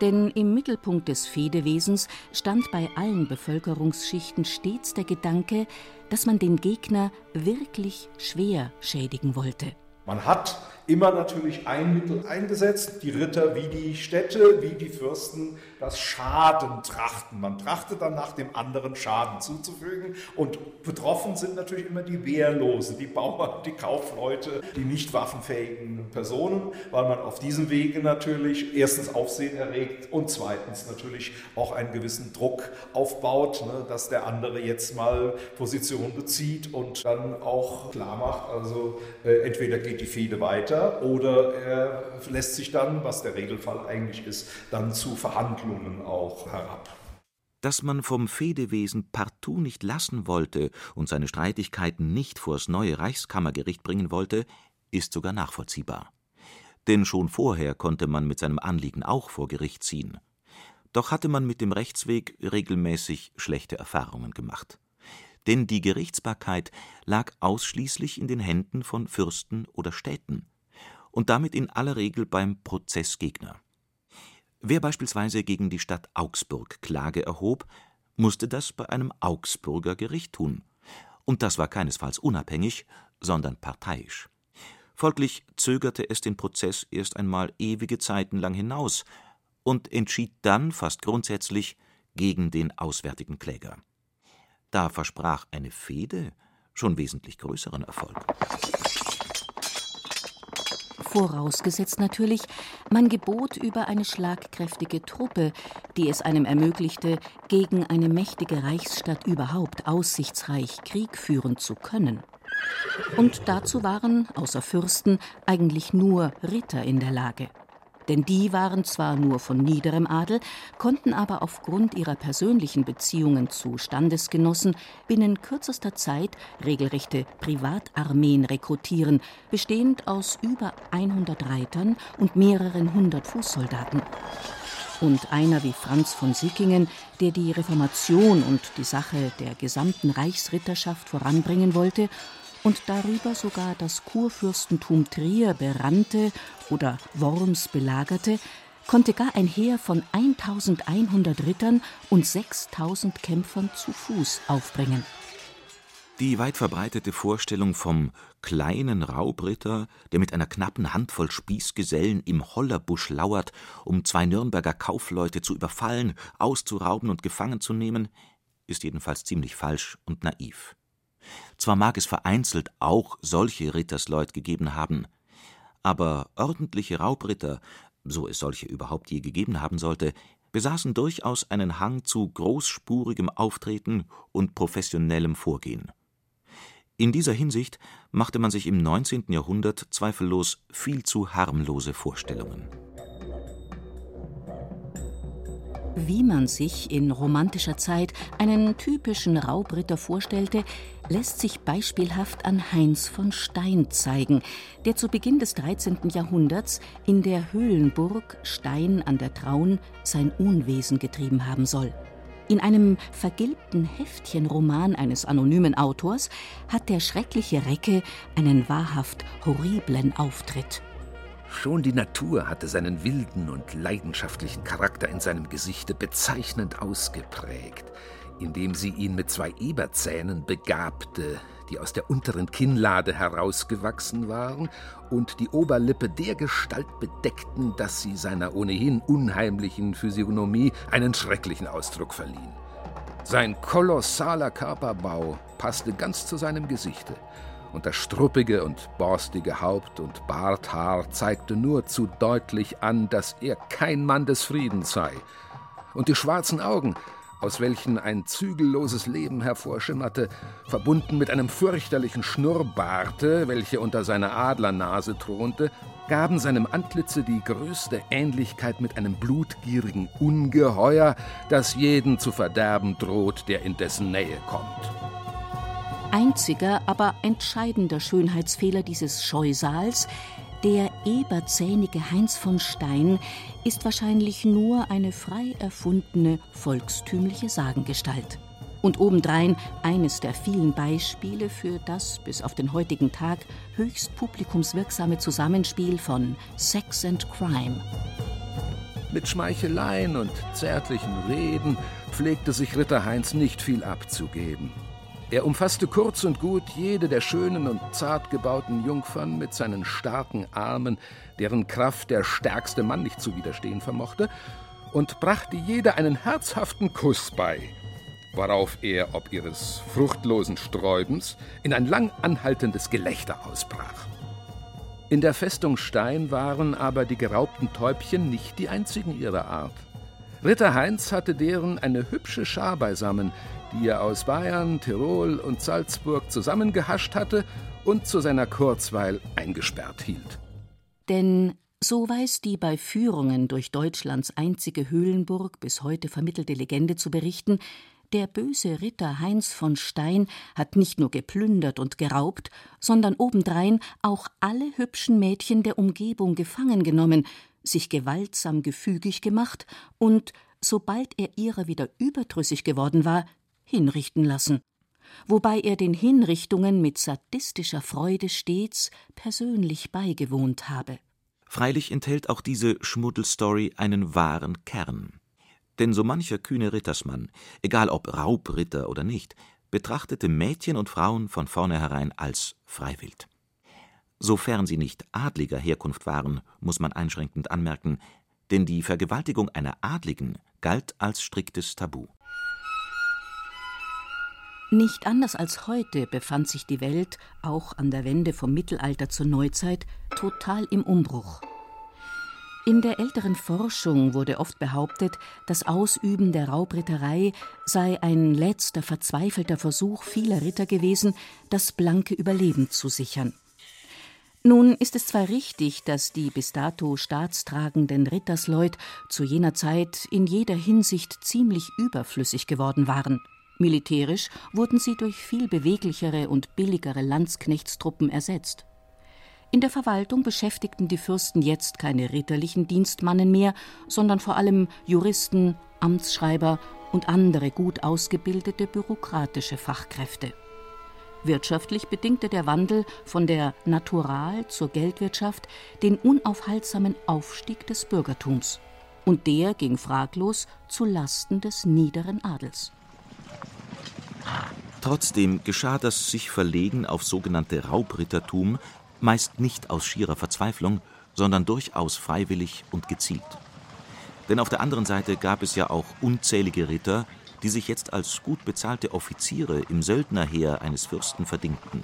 Denn im Mittelpunkt des Fehdewesens stand bei allen Bevölkerungsschichten stets der Gedanke, dass man den Gegner wirklich schwer schädigen wollte. Man hat immer natürlich ein Mittel eingesetzt, die Ritter wie die Städte, wie die Fürsten, das Schaden trachten. Man trachtet dann nach dem anderen Schaden zuzufügen und betroffen sind natürlich immer die Wehrlosen, die Bauern, die Kaufleute, die nicht waffenfähigen Personen, weil man auf diesem Wege natürlich erstens Aufsehen erregt und zweitens natürlich auch einen gewissen Druck aufbaut, ne, dass der andere jetzt mal Position bezieht und dann auch klar macht, also äh, entweder geht die Fehde weiter oder er lässt sich dann, was der Regelfall eigentlich ist, dann zu Verhandlungen auch herab. Dass man vom Fehdewesen partout nicht lassen wollte und seine Streitigkeiten nicht vors neue Reichskammergericht bringen wollte, ist sogar nachvollziehbar. Denn schon vorher konnte man mit seinem Anliegen auch vor Gericht ziehen. Doch hatte man mit dem Rechtsweg regelmäßig schlechte Erfahrungen gemacht. Denn die Gerichtsbarkeit lag ausschließlich in den Händen von Fürsten oder Städten und damit in aller Regel beim Prozessgegner. Wer beispielsweise gegen die Stadt Augsburg Klage erhob, musste das bei einem Augsburger Gericht tun. Und das war keinesfalls unabhängig, sondern parteiisch. Folglich zögerte es den Prozess erst einmal ewige Zeiten lang hinaus und entschied dann fast grundsätzlich gegen den auswärtigen Kläger. Da versprach eine Fehde schon wesentlich größeren Erfolg vorausgesetzt natürlich, man gebot über eine schlagkräftige Truppe, die es einem ermöglichte, gegen eine mächtige Reichsstadt überhaupt aussichtsreich Krieg führen zu können. Und dazu waren, außer Fürsten, eigentlich nur Ritter in der Lage denn die waren zwar nur von niederem Adel, konnten aber aufgrund ihrer persönlichen Beziehungen zu Standesgenossen binnen kürzester Zeit regelrechte Privatarmeen rekrutieren, bestehend aus über 100 Reitern und mehreren hundert Fußsoldaten. Und einer wie Franz von Sickingen, der die Reformation und die Sache der gesamten Reichsritterschaft voranbringen wollte und darüber sogar das Kurfürstentum Trier berannte oder Worms belagerte, konnte gar ein Heer von 1100 Rittern und 6000 Kämpfern zu Fuß aufbringen. Die weit verbreitete Vorstellung vom kleinen Raubritter, der mit einer knappen Handvoll Spießgesellen im Hollerbusch lauert, um zwei Nürnberger Kaufleute zu überfallen, auszurauben und gefangen zu nehmen, ist jedenfalls ziemlich falsch und naiv. Zwar mag es vereinzelt auch solche Rittersleut gegeben haben, aber ordentliche Raubritter, so es solche überhaupt je gegeben haben sollte, besaßen durchaus einen Hang zu großspurigem Auftreten und professionellem Vorgehen. In dieser Hinsicht machte man sich im 19. Jahrhundert zweifellos viel zu harmlose Vorstellungen wie man sich in romantischer Zeit einen typischen Raubritter vorstellte, lässt sich beispielhaft an Heinz von Stein zeigen, der zu Beginn des 13. Jahrhunderts in der Höhlenburg Stein an der Traun sein Unwesen getrieben haben soll. In einem vergilbten Heftchenroman eines anonymen Autors hat der schreckliche Recke einen wahrhaft horriblen Auftritt. Schon die Natur hatte seinen wilden und leidenschaftlichen Charakter in seinem Gesichte bezeichnend ausgeprägt, indem sie ihn mit zwei Eberzähnen begabte, die aus der unteren Kinnlade herausgewachsen waren und die Oberlippe dergestalt bedeckten, dass sie seiner ohnehin unheimlichen Physiognomie einen schrecklichen Ausdruck verliehen. Sein kolossaler Körperbau passte ganz zu seinem Gesichte, und das struppige und borstige Haupt- und Barthaar zeigte nur zu deutlich an, dass er kein Mann des Friedens sei. Und die schwarzen Augen, aus welchen ein zügelloses Leben hervorschimmerte, verbunden mit einem fürchterlichen Schnurrbarte, welcher unter seiner Adlernase thronte, gaben seinem Antlitze die größte Ähnlichkeit mit einem blutgierigen Ungeheuer, das jeden zu verderben droht, der in dessen Nähe kommt. Einziger, aber entscheidender Schönheitsfehler dieses Scheusals der eberzähnige Heinz von Stein ist wahrscheinlich nur eine frei erfundene volkstümliche Sagengestalt. Und obendrein eines der vielen Beispiele für das bis auf den heutigen Tag höchst publikumswirksame Zusammenspiel von Sex and Crime. Mit Schmeicheleien und zärtlichen Reden pflegte sich Ritter Heinz nicht viel abzugeben. Er umfasste kurz und gut jede der schönen und zart gebauten Jungfern mit seinen starken Armen, deren Kraft der stärkste Mann nicht zu widerstehen vermochte, und brachte jeder einen herzhaften Kuss bei, worauf er ob ihres fruchtlosen Sträubens in ein lang anhaltendes Gelächter ausbrach. In der Festung Stein waren aber die geraubten Täubchen nicht die einzigen ihrer Art. Ritter Heinz hatte deren eine hübsche Schar beisammen, die er aus Bayern, Tirol und Salzburg zusammengehascht hatte und zu seiner Kurzweil eingesperrt hielt. Denn so weiß die bei Führungen durch Deutschlands einzige Höhlenburg bis heute vermittelte Legende zu berichten, der böse Ritter Heinz von Stein hat nicht nur geplündert und geraubt, sondern obendrein auch alle hübschen Mädchen der Umgebung gefangen genommen, sich gewaltsam gefügig gemacht und, sobald er ihrer wieder überdrüssig geworden war, hinrichten lassen, wobei er den Hinrichtungen mit sadistischer Freude stets persönlich beigewohnt habe. Freilich enthält auch diese Schmuddelstory einen wahren Kern. Denn so mancher kühne Rittersmann, egal ob Raubritter oder nicht, betrachtete Mädchen und Frauen von vornherein als Freiwild. Sofern sie nicht adliger Herkunft waren, muss man einschränkend anmerken, denn die Vergewaltigung einer Adligen galt als striktes Tabu. Nicht anders als heute befand sich die Welt, auch an der Wende vom Mittelalter zur Neuzeit, total im Umbruch. In der älteren Forschung wurde oft behauptet, das Ausüben der Raubritterei sei ein letzter verzweifelter Versuch vieler Ritter gewesen, das blanke Überleben zu sichern. Nun ist es zwar richtig, dass die bis dato staatstragenden Rittersleut zu jener Zeit in jeder Hinsicht ziemlich überflüssig geworden waren. Militärisch wurden sie durch viel beweglichere und billigere Landsknechtstruppen ersetzt. In der Verwaltung beschäftigten die Fürsten jetzt keine ritterlichen Dienstmannen mehr, sondern vor allem Juristen, Amtsschreiber und andere gut ausgebildete bürokratische Fachkräfte. Wirtschaftlich bedingte der Wandel von der Natural zur Geldwirtschaft den unaufhaltsamen Aufstieg des Bürgertums. Und der ging fraglos zu Lasten des niederen Adels. Trotzdem geschah das sich Verlegen auf sogenannte Raubrittertum meist nicht aus schierer Verzweiflung, sondern durchaus freiwillig und gezielt. Denn auf der anderen Seite gab es ja auch unzählige Ritter, die sich jetzt als gut bezahlte Offiziere im Söldnerheer eines Fürsten verdingten.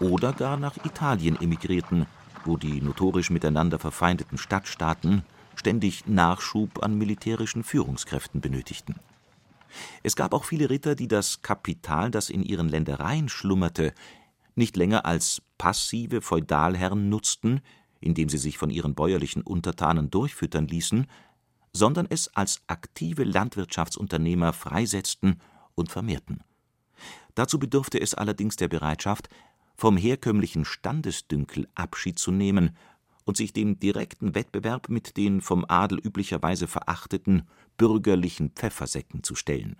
Oder gar nach Italien emigrierten, wo die notorisch miteinander verfeindeten Stadtstaaten ständig Nachschub an militärischen Führungskräften benötigten. Es gab auch viele Ritter, die das Kapital, das in ihren Ländereien schlummerte, nicht länger als passive Feudalherren nutzten, indem sie sich von ihren bäuerlichen Untertanen durchfüttern ließen, sondern es als aktive Landwirtschaftsunternehmer freisetzten und vermehrten. Dazu bedurfte es allerdings der Bereitschaft, vom herkömmlichen Standesdünkel Abschied zu nehmen und sich dem direkten Wettbewerb mit den vom Adel üblicherweise verachteten bürgerlichen Pfeffersäcken zu stellen.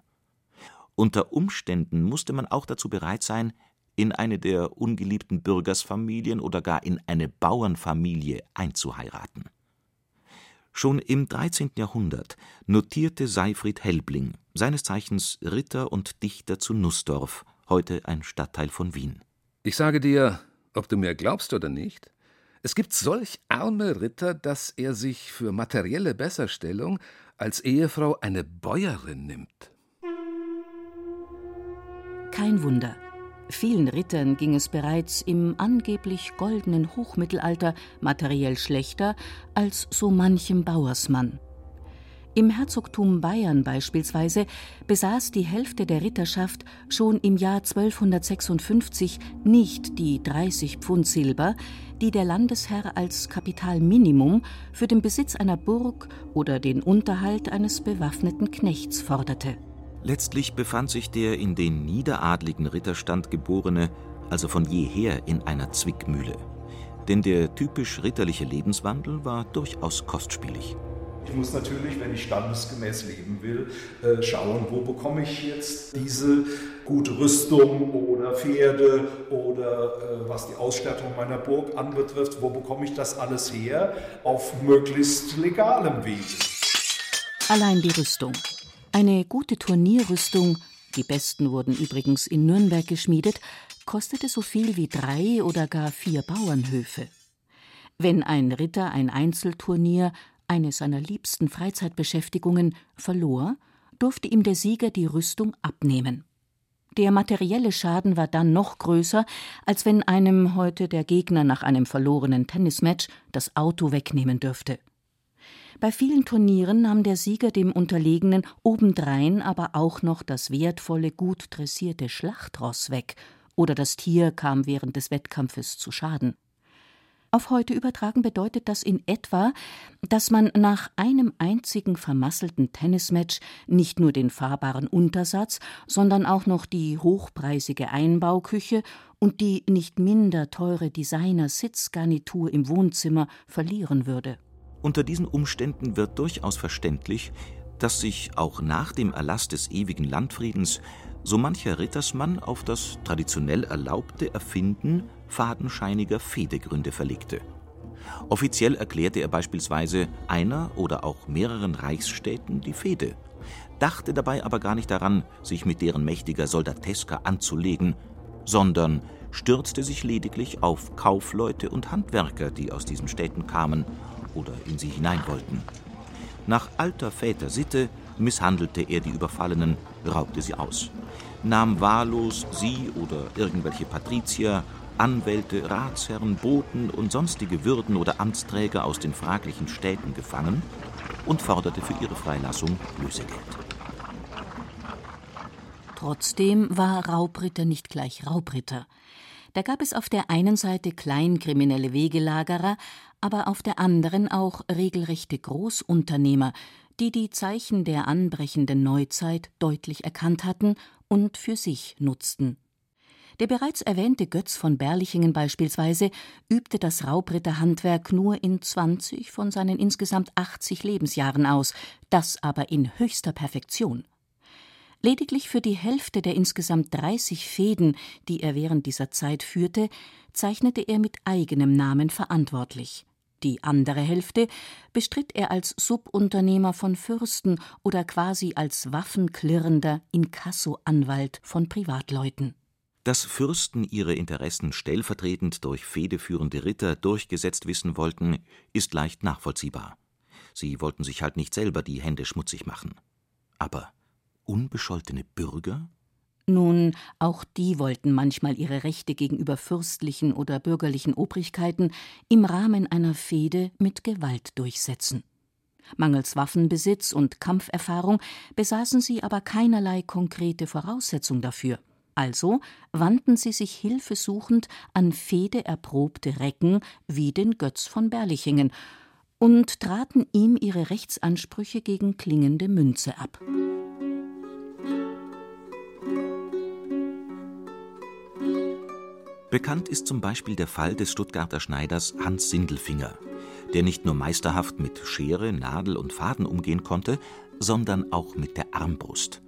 Unter Umständen musste man auch dazu bereit sein, in eine der ungeliebten Bürgersfamilien oder gar in eine Bauernfamilie einzuheiraten. Schon im 13. Jahrhundert notierte Seifried Helbling, seines Zeichens Ritter und Dichter zu Nußdorf, heute ein Stadtteil von Wien. Ich sage dir, ob du mir glaubst oder nicht, es gibt solch arme Ritter, dass er sich für materielle Besserstellung als Ehefrau eine Bäuerin nimmt. Kein Wunder. Vielen Rittern ging es bereits im angeblich goldenen Hochmittelalter materiell schlechter als so manchem Bauersmann. Im Herzogtum Bayern beispielsweise besaß die Hälfte der Ritterschaft schon im Jahr 1256 nicht die 30 Pfund Silber, die der Landesherr als Kapitalminimum für den Besitz einer Burg oder den Unterhalt eines bewaffneten Knechts forderte. Letztlich befand sich der in den niederadligen Ritterstand geborene also von jeher in einer Zwickmühle. Denn der typisch ritterliche Lebenswandel war durchaus kostspielig. Ich muss natürlich, wenn ich standesgemäß leben will, äh, schauen, wo bekomme ich jetzt diese gute Rüstung oder Pferde oder äh, was die Ausstattung meiner Burg anbetrifft, wo bekomme ich das alles her auf möglichst legalem Wege. Allein die Rüstung. Eine gute Turnierrüstung, die besten wurden übrigens in Nürnberg geschmiedet, kostete so viel wie drei oder gar vier Bauernhöfe. Wenn ein Ritter ein Einzelturnier, eine seiner liebsten Freizeitbeschäftigungen, verlor, durfte ihm der Sieger die Rüstung abnehmen. Der materielle Schaden war dann noch größer, als wenn einem heute der Gegner nach einem verlorenen Tennismatch das Auto wegnehmen dürfte. Bei vielen Turnieren nahm der Sieger dem Unterlegenen obendrein aber auch noch das wertvolle, gut dressierte Schlachtross weg, oder das Tier kam während des Wettkampfes zu Schaden. Auf heute übertragen bedeutet das in etwa, dass man nach einem einzigen vermasselten Tennismatch nicht nur den fahrbaren Untersatz, sondern auch noch die hochpreisige Einbauküche und die nicht minder teure Designer-Sitzgarnitur im Wohnzimmer verlieren würde. Unter diesen Umständen wird durchaus verständlich, dass sich auch nach dem Erlass des ewigen Landfriedens so mancher Rittersmann auf das traditionell erlaubte Erfinden fadenscheiniger Fehdegründe verlegte. Offiziell erklärte er beispielsweise einer oder auch mehreren Reichsstädten die Fehde, dachte dabei aber gar nicht daran, sich mit deren mächtiger Soldateska anzulegen, sondern stürzte sich lediglich auf Kaufleute und Handwerker, die aus diesen Städten kamen oder in sie hinein wollten. Nach alter Väter Sitte misshandelte er die Überfallenen, raubte sie aus, nahm wahllos sie oder irgendwelche Patrizier, Anwälte, Ratsherren, Boten und sonstige Würden oder Amtsträger aus den fraglichen Städten gefangen und forderte für ihre Freilassung Lösegeld. Trotzdem war Raubritter nicht gleich Raubritter. Da gab es auf der einen Seite kleinkriminelle Wegelagerer, aber auf der anderen auch regelrechte Großunternehmer, die die Zeichen der anbrechenden Neuzeit deutlich erkannt hatten und für sich nutzten. Der bereits erwähnte Götz von Berlichingen beispielsweise übte das Raubritterhandwerk nur in 20 von seinen insgesamt 80 Lebensjahren aus, das aber in höchster Perfektion. Lediglich für die Hälfte der insgesamt 30 Fäden, die er während dieser Zeit führte, zeichnete er mit eigenem Namen verantwortlich. Die andere Hälfte bestritt er als Subunternehmer von Fürsten oder quasi als waffenklirrender Inkassoanwalt von Privatleuten. Dass Fürsten ihre Interessen stellvertretend durch fehdeführende Ritter durchgesetzt wissen wollten, ist leicht nachvollziehbar. Sie wollten sich halt nicht selber die Hände schmutzig machen. Aber unbescholtene Bürger? Nun, auch die wollten manchmal ihre Rechte gegenüber fürstlichen oder bürgerlichen Obrigkeiten im Rahmen einer Fehde mit Gewalt durchsetzen. Mangels Waffenbesitz und Kampferfahrung besaßen sie aber keinerlei konkrete Voraussetzung dafür. Also wandten sie sich hilfesuchend an fehdeerprobte Recken wie den Götz von Berlichingen und traten ihm ihre Rechtsansprüche gegen klingende Münze ab. Bekannt ist zum Beispiel der Fall des Stuttgarter Schneiders Hans Sindelfinger, der nicht nur meisterhaft mit Schere, Nadel und Faden umgehen konnte, sondern auch mit der Armbrust.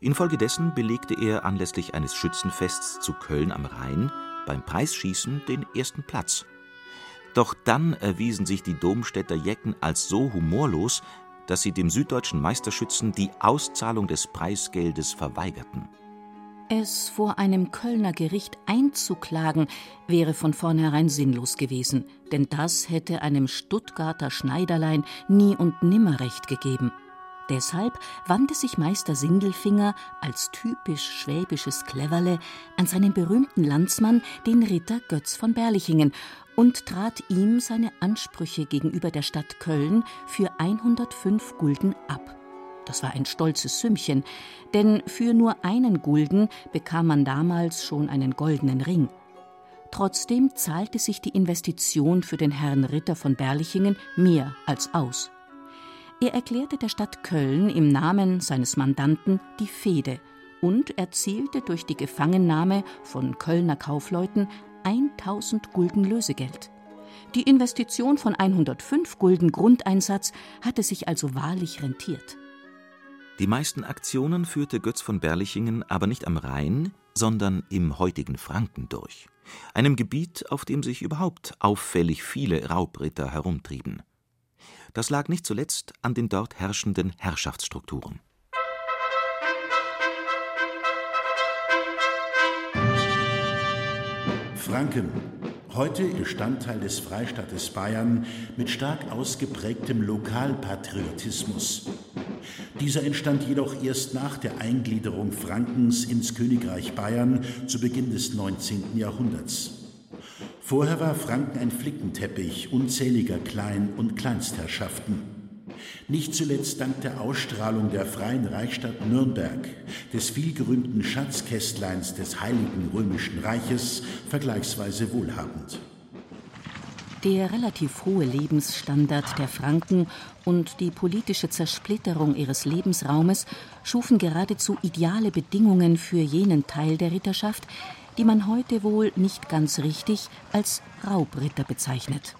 Infolgedessen belegte er anlässlich eines Schützenfests zu Köln am Rhein beim Preisschießen den ersten Platz. Doch dann erwiesen sich die Domstädter Jecken als so humorlos, dass sie dem süddeutschen Meisterschützen die Auszahlung des Preisgeldes verweigerten. Es vor einem Kölner Gericht einzuklagen, wäre von vornherein sinnlos gewesen, denn das hätte einem Stuttgarter Schneiderlein nie und nimmer recht gegeben. Deshalb wandte sich Meister Sindelfinger als typisch schwäbisches Cleverle an seinen berühmten Landsmann, den Ritter Götz von Berlichingen, und trat ihm seine Ansprüche gegenüber der Stadt Köln für 105 Gulden ab. Das war ein stolzes Sümmchen, denn für nur einen Gulden bekam man damals schon einen goldenen Ring. Trotzdem zahlte sich die Investition für den Herrn Ritter von Berlichingen mehr als aus. Er erklärte der Stadt Köln im Namen seines Mandanten die Fehde und erzielte durch die Gefangennahme von Kölner Kaufleuten 1000 Gulden Lösegeld. Die Investition von 105 Gulden Grundeinsatz hatte sich also wahrlich rentiert. Die meisten Aktionen führte Götz von Berlichingen aber nicht am Rhein, sondern im heutigen Franken durch, einem Gebiet, auf dem sich überhaupt auffällig viele Raubritter herumtrieben. Das lag nicht zuletzt an den dort herrschenden Herrschaftsstrukturen. Franken, heute Bestandteil des Freistaates Bayern mit stark ausgeprägtem Lokalpatriotismus. Dieser entstand jedoch erst nach der Eingliederung Frankens ins Königreich Bayern zu Beginn des 19. Jahrhunderts. Vorher war Franken ein Flickenteppich unzähliger Klein- und Kleinstherrschaften. Nicht zuletzt dank der Ausstrahlung der Freien Reichsstadt Nürnberg, des vielgerühmten Schatzkästleins des Heiligen Römischen Reiches, vergleichsweise wohlhabend. Der relativ hohe Lebensstandard der Franken und die politische Zersplitterung ihres Lebensraumes schufen geradezu ideale Bedingungen für jenen Teil der Ritterschaft, die man heute wohl nicht ganz richtig als Raubritter bezeichnet.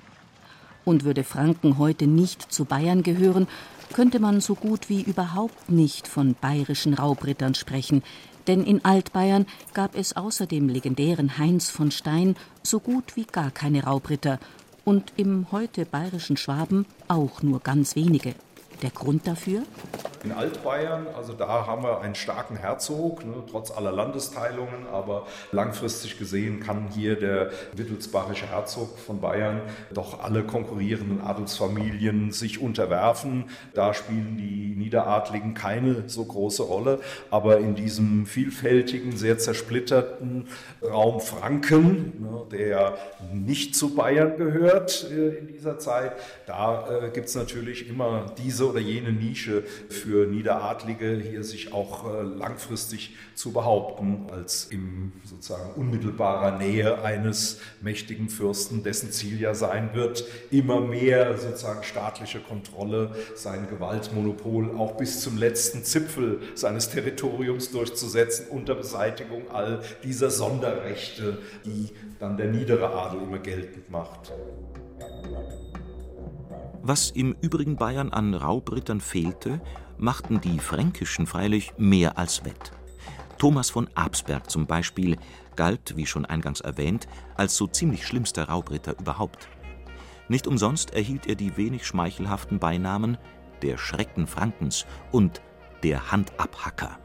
Und würde Franken heute nicht zu Bayern gehören, könnte man so gut wie überhaupt nicht von bayerischen Raubrittern sprechen, denn in Altbayern gab es außer dem legendären Heinz von Stein so gut wie gar keine Raubritter und im heute bayerischen Schwaben auch nur ganz wenige. Der Grund dafür? In Altbayern, also da haben wir einen starken Herzog, ne, trotz aller Landesteilungen, aber langfristig gesehen kann hier der wittelsbachische Herzog von Bayern doch alle konkurrierenden Adelsfamilien sich unterwerfen. Da spielen die Niederadligen keine so große Rolle, aber in diesem vielfältigen, sehr zersplitterten Raum Franken, ne, der nicht zu Bayern gehört äh, in dieser Zeit, da äh, gibt es natürlich immer diese oder jene Nische für Niederadlige hier sich auch äh, langfristig zu behaupten, als in sozusagen unmittelbarer Nähe eines mächtigen Fürsten, dessen Ziel ja sein wird, immer mehr sozusagen staatliche Kontrolle, sein Gewaltmonopol auch bis zum letzten Zipfel seines Territoriums durchzusetzen unter Beseitigung all dieser Sonderrechte, die dann der niedere Adel immer geltend macht. Was im übrigen Bayern an Raubrittern fehlte, machten die Fränkischen freilich mehr als wett. Thomas von Absberg zum Beispiel galt, wie schon eingangs erwähnt, als so ziemlich schlimmster Raubritter überhaupt. Nicht umsonst erhielt er die wenig schmeichelhaften Beinamen der Schrecken Frankens und der Handabhacker.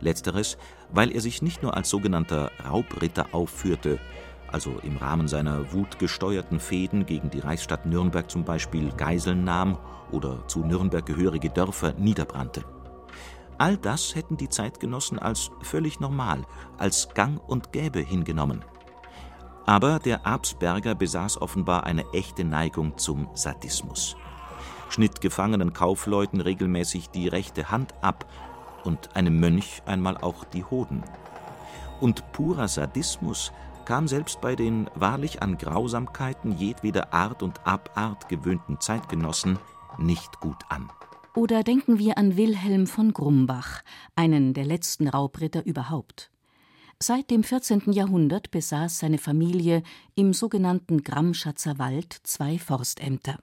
Letzteres, weil er sich nicht nur als sogenannter Raubritter aufführte, also im Rahmen seiner wutgesteuerten Fehden gegen die Reichsstadt Nürnberg zum Beispiel Geiseln nahm oder zu Nürnberg gehörige Dörfer niederbrannte. All das hätten die Zeitgenossen als völlig normal, als gang und gäbe hingenommen. Aber der Absberger besaß offenbar eine echte Neigung zum Sadismus, schnitt gefangenen Kaufleuten regelmäßig die rechte Hand ab und einem Mönch einmal auch die Hoden. Und purer Sadismus kam selbst bei den wahrlich an Grausamkeiten jedweder Art und Abart gewöhnten Zeitgenossen nicht gut an. Oder denken wir an Wilhelm von Grumbach, einen der letzten Raubritter überhaupt. Seit dem 14. Jahrhundert besaß seine Familie im sogenannten Gramschatzer Wald zwei Forstämter.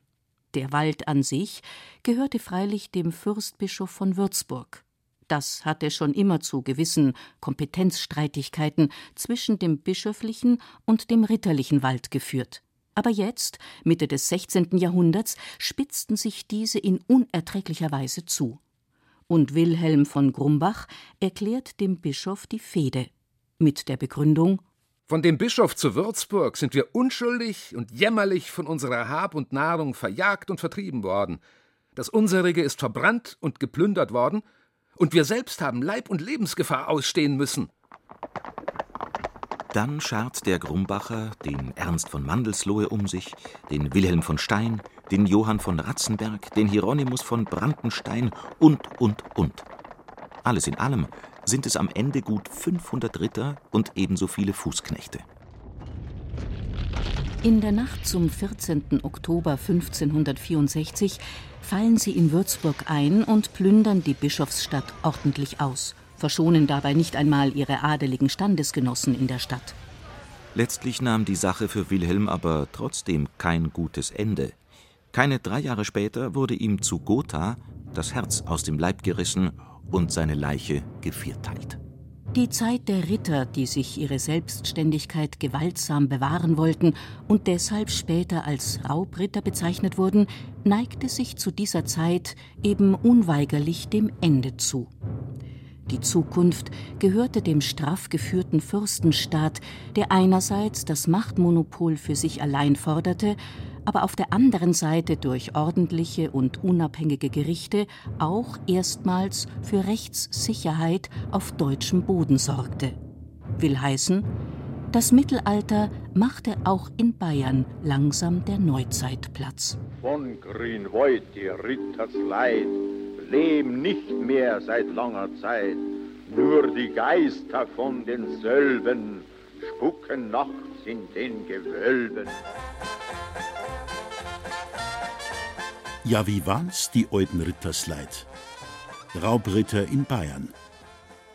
Der Wald an sich gehörte freilich dem Fürstbischof von Würzburg. Das hatte schon immer zu gewissen Kompetenzstreitigkeiten zwischen dem bischöflichen und dem ritterlichen Wald geführt. Aber jetzt, Mitte des 16. Jahrhunderts, spitzten sich diese in unerträglicher Weise zu. Und Wilhelm von Grumbach erklärt dem Bischof die Fehde mit der Begründung Von dem Bischof zu Würzburg sind wir unschuldig und jämmerlich von unserer Hab und Nahrung verjagt und vertrieben worden. Das unserige ist verbrannt und geplündert worden, und wir selbst haben Leib und Lebensgefahr ausstehen müssen. Dann schart der Grumbacher den Ernst von Mandelslohe um sich, den Wilhelm von Stein, den Johann von Ratzenberg, den Hieronymus von Brandenstein und, und, und. Alles in allem sind es am Ende gut 500 Ritter und ebenso viele Fußknechte. In der Nacht zum 14. Oktober 1564 fallen sie in Würzburg ein und plündern die Bischofsstadt ordentlich aus verschonen dabei nicht einmal ihre adeligen Standesgenossen in der Stadt. Letztlich nahm die Sache für Wilhelm aber trotzdem kein gutes Ende. Keine drei Jahre später wurde ihm zu Gotha das Herz aus dem Leib gerissen und seine Leiche gevierteilt. Die Zeit der Ritter, die sich ihre Selbstständigkeit gewaltsam bewahren wollten und deshalb später als Raubritter bezeichnet wurden, neigte sich zu dieser Zeit eben unweigerlich dem Ende zu. Die Zukunft gehörte dem straff geführten Fürstenstaat, der einerseits das Machtmonopol für sich allein forderte, aber auf der anderen Seite durch ordentliche und unabhängige Gerichte auch erstmals für Rechtssicherheit auf deutschem Boden sorgte. Will heißen, das Mittelalter machte auch in Bayern langsam der Neuzeit Platz. Von Grünwald die Rittersleid leben nicht mehr seit langer Zeit. Nur die Geister von denselben spucken nachts in den Gewölben. Ja, wie war's, die alten Rittersleid? Raubritter in Bayern.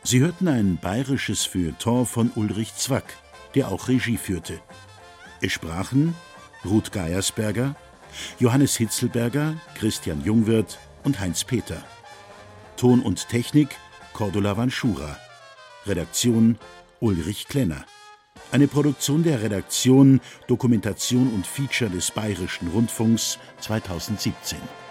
Sie hörten ein bayerisches Feuilleton von Ulrich Zwack, der auch Regie führte. Es sprachen Ruth Geiersberger, Johannes Hitzelberger, Christian Jungwirth, und Heinz Peter. Ton und Technik Cordula Vanschura. Redaktion Ulrich Klenner. Eine Produktion der Redaktion Dokumentation und Feature des Bayerischen Rundfunks 2017.